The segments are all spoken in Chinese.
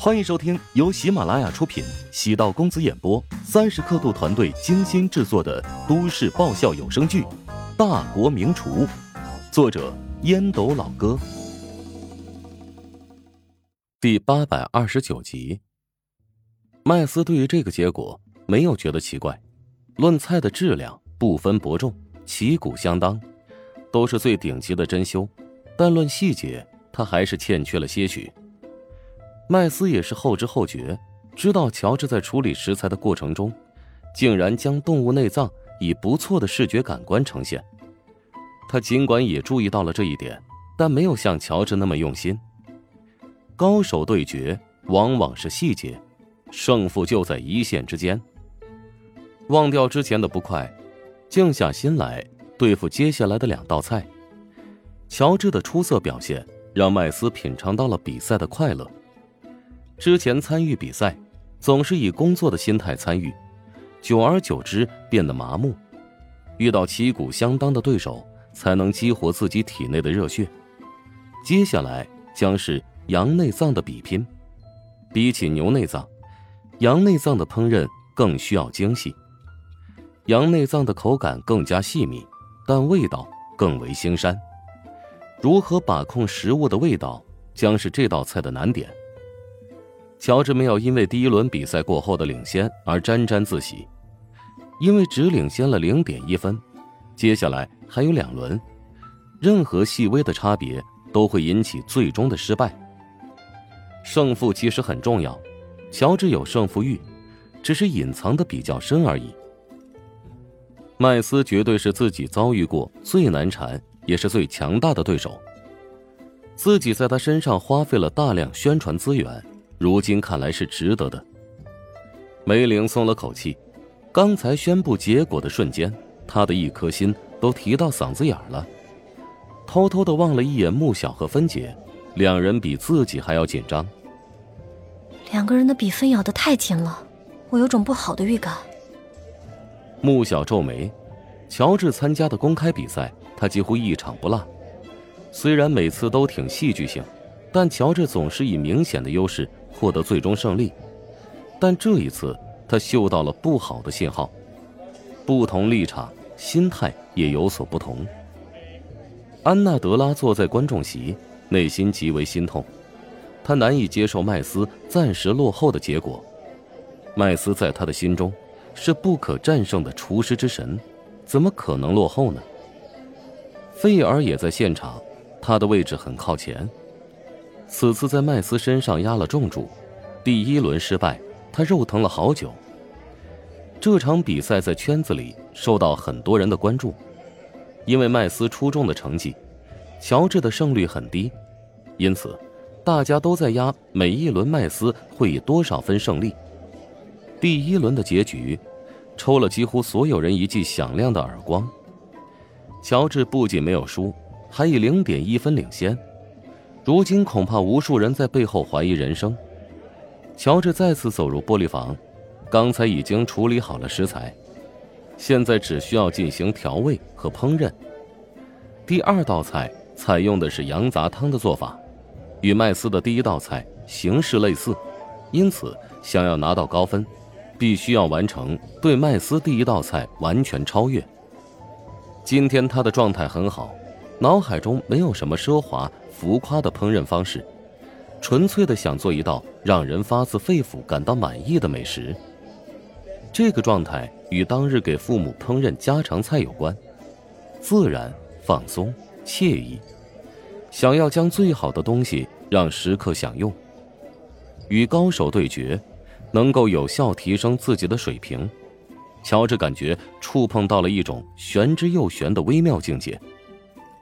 欢迎收听由喜马拉雅出品、喜道公子演播、三十刻度团队精心制作的都市爆笑有声剧《大国名厨》，作者烟斗老哥，第八百二十九集。麦斯对于这个结果没有觉得奇怪，论菜的质量不分伯仲，旗鼓相当，都是最顶级的珍馐，但论细节，他还是欠缺了些许。麦斯也是后知后觉，知道乔治在处理食材的过程中，竟然将动物内脏以不错的视觉感官呈现。他尽管也注意到了这一点，但没有像乔治那么用心。高手对决往往是细节，胜负就在一线之间。忘掉之前的不快，静下心来对付接下来的两道菜。乔治的出色表现让麦斯品尝到了比赛的快乐。之前参与比赛，总是以工作的心态参与，久而久之变得麻木。遇到旗鼓相当的对手，才能激活自己体内的热血。接下来将是羊内脏的比拼。比起牛内脏，羊内脏的烹饪更需要精细。羊内脏的口感更加细密，但味道更为腥膻。如何把控食物的味道，将是这道菜的难点。乔治没有因为第一轮比赛过后的领先而沾沾自喜，因为只领先了零点一分，接下来还有两轮，任何细微的差别都会引起最终的失败。胜负其实很重要，乔治有胜负欲，只是隐藏的比较深而已。麦斯绝对是自己遭遇过最难缠也是最强大的对手，自己在他身上花费了大量宣传资源。如今看来是值得的。梅玲松了口气，刚才宣布结果的瞬间，她的一颗心都提到嗓子眼了。偷偷的望了一眼穆小和芬姐，两人比自己还要紧张。两个人的比分咬得太紧了，我有种不好的预感。穆小皱眉，乔治参加的公开比赛，他几乎一场不落，虽然每次都挺戏剧性，但乔治总是以明显的优势。获得最终胜利，但这一次他嗅到了不好的信号。不同立场，心态也有所不同。安娜德拉坐在观众席，内心极为心痛，她难以接受麦斯暂时落后的结果。麦斯在他的心中是不可战胜的厨师之神，怎么可能落后呢？费尔也在现场，他的位置很靠前。此次在麦斯身上压了重注，第一轮失败，他肉疼了好久。这场比赛在圈子里受到很多人的关注，因为麦斯出众的成绩，乔治的胜率很低，因此大家都在压每一轮麦斯会以多少分胜利。第一轮的结局，抽了几乎所有人一记响亮的耳光。乔治不仅没有输，还以零点一分领先。如今恐怕无数人在背后怀疑人生。乔治再次走入玻璃房，刚才已经处理好了食材，现在只需要进行调味和烹饪。第二道菜采用的是羊杂汤的做法，与麦斯的第一道菜形式类似，因此想要拿到高分，必须要完成对麦斯第一道菜完全超越。今天他的状态很好，脑海中没有什么奢华。浮夸的烹饪方式，纯粹的想做一道让人发自肺腑感到满意的美食。这个状态与当日给父母烹饪家常菜有关，自然、放松、惬意，想要将最好的东西让食客享用。与高手对决，能够有效提升自己的水平。乔治感觉触碰到了一种玄之又玄的微妙境界。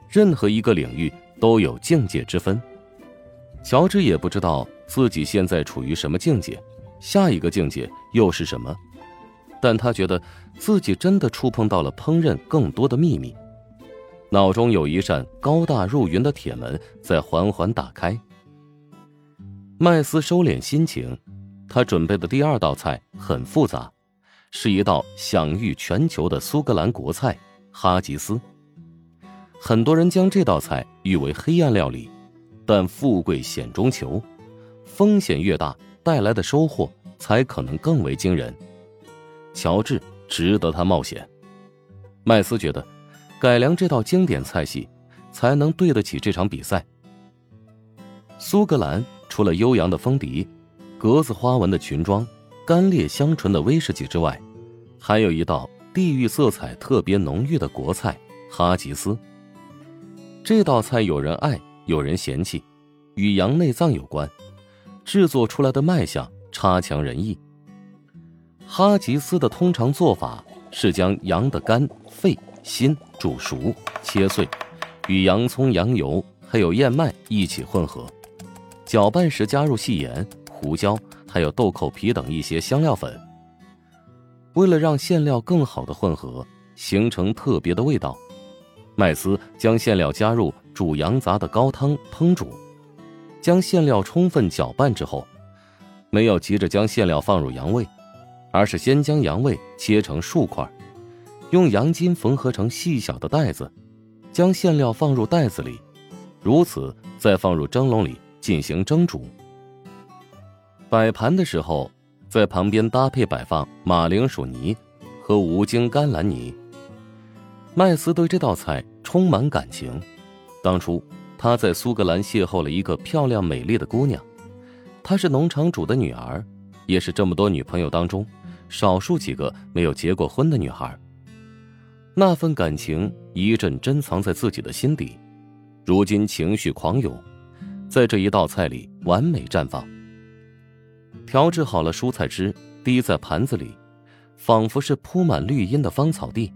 任何一个领域。都有境界之分，乔治也不知道自己现在处于什么境界，下一个境界又是什么，但他觉得自己真的触碰到了烹饪更多的秘密，脑中有一扇高大入云的铁门在缓缓打开。麦斯收敛心情，他准备的第二道菜很复杂，是一道享誉全球的苏格兰国菜哈吉斯。很多人将这道菜誉为黑暗料理，但富贵险中求，风险越大，带来的收获才可能更为惊人。乔治值得他冒险。麦斯觉得，改良这道经典菜系，才能对得起这场比赛。苏格兰除了悠扬的风笛、格子花纹的裙装、干裂香醇的威士忌之外，还有一道地域色彩特别浓郁的国菜——哈吉斯。这道菜有人爱，有人嫌弃，与羊内脏有关，制作出来的卖相差强人意。哈吉斯的通常做法是将羊的肝、肺、心煮熟、切碎，与洋葱、羊油还有燕麦一起混合。搅拌时加入细盐、胡椒，还有豆蔻皮等一些香料粉。为了让馅料更好的混合，形成特别的味道，麦斯将馅料加入煮羊杂的高汤烹煮。将馅料充分搅拌之后，没有急着将馅料放入羊胃，而是先将羊胃切成数块，用羊筋缝合成细小的袋子，将馅料放入袋子里，如此再放入蒸笼里。进行蒸煮。摆盘的时候，在旁边搭配摆放马铃薯泥和无精甘蓝泥。麦斯对这道菜充满感情。当初他在苏格兰邂逅了一个漂亮美丽的姑娘，她是农场主的女儿，也是这么多女朋友当中少数几个没有结过婚的女孩。那份感情一阵珍藏在自己的心底，如今情绪狂涌。在这一道菜里完美绽放。调制好了蔬菜汁，滴在盘子里，仿佛是铺满绿荫的芳草地。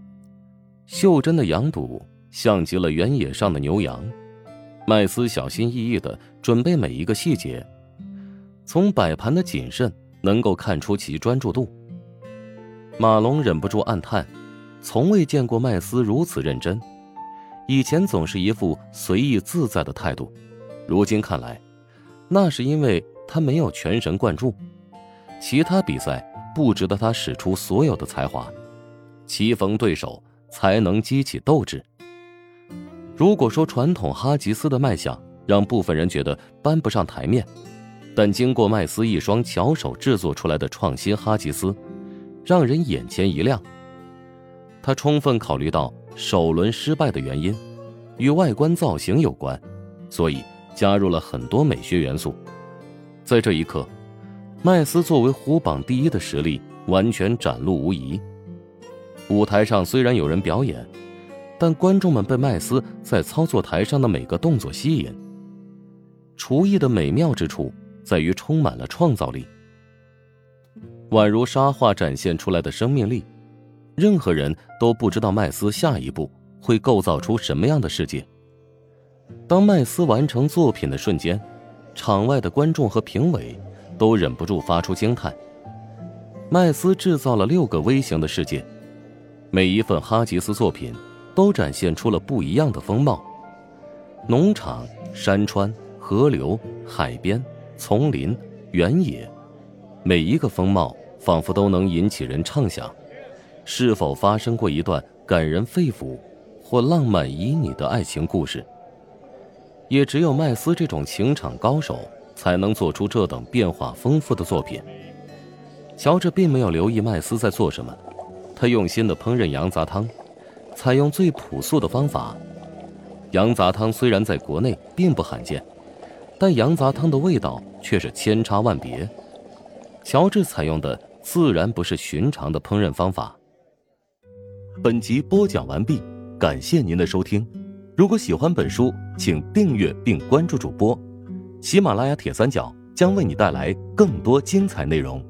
袖珍的羊肚像极了原野上的牛羊。麦斯小心翼翼地准备每一个细节，从摆盘的谨慎能够看出其专注度。马龙忍不住暗叹，从未见过麦斯如此认真，以前总是一副随意自在的态度。如今看来，那是因为他没有全神贯注。其他比赛不值得他使出所有的才华，棋逢对手才能激起斗志。如果说传统哈吉斯的卖相让部分人觉得搬不上台面，但经过麦斯一双巧手制作出来的创新哈吉斯，让人眼前一亮。他充分考虑到首轮失败的原因，与外观造型有关，所以。加入了很多美学元素，在这一刻，麦斯作为虎榜第一的实力完全展露无遗。舞台上虽然有人表演，但观众们被麦斯在操作台上的每个动作吸引。厨艺的美妙之处在于充满了创造力，宛如沙画展现出来的生命力。任何人都不知道麦斯下一步会构造出什么样的世界。当麦斯完成作品的瞬间，场外的观众和评委都忍不住发出惊叹。麦斯制造了六个微型的世界，每一份哈吉斯作品都展现出了不一样的风貌：农场、山川、河流、海边、丛林、原野，每一个风貌仿佛都能引起人畅想：是否发生过一段感人肺腑或浪漫旖旎的爱情故事？也只有麦斯这种情场高手，才能做出这等变化丰富的作品。乔治并没有留意麦斯在做什么，他用心的烹饪羊杂汤，采用最朴素的方法。羊杂汤虽然在国内并不罕见，但羊杂汤的味道却是千差万别。乔治采用的自然不是寻常的烹饪方法。本集播讲完毕，感谢您的收听。如果喜欢本书，请订阅并关注主播。喜马拉雅铁三角将为你带来更多精彩内容。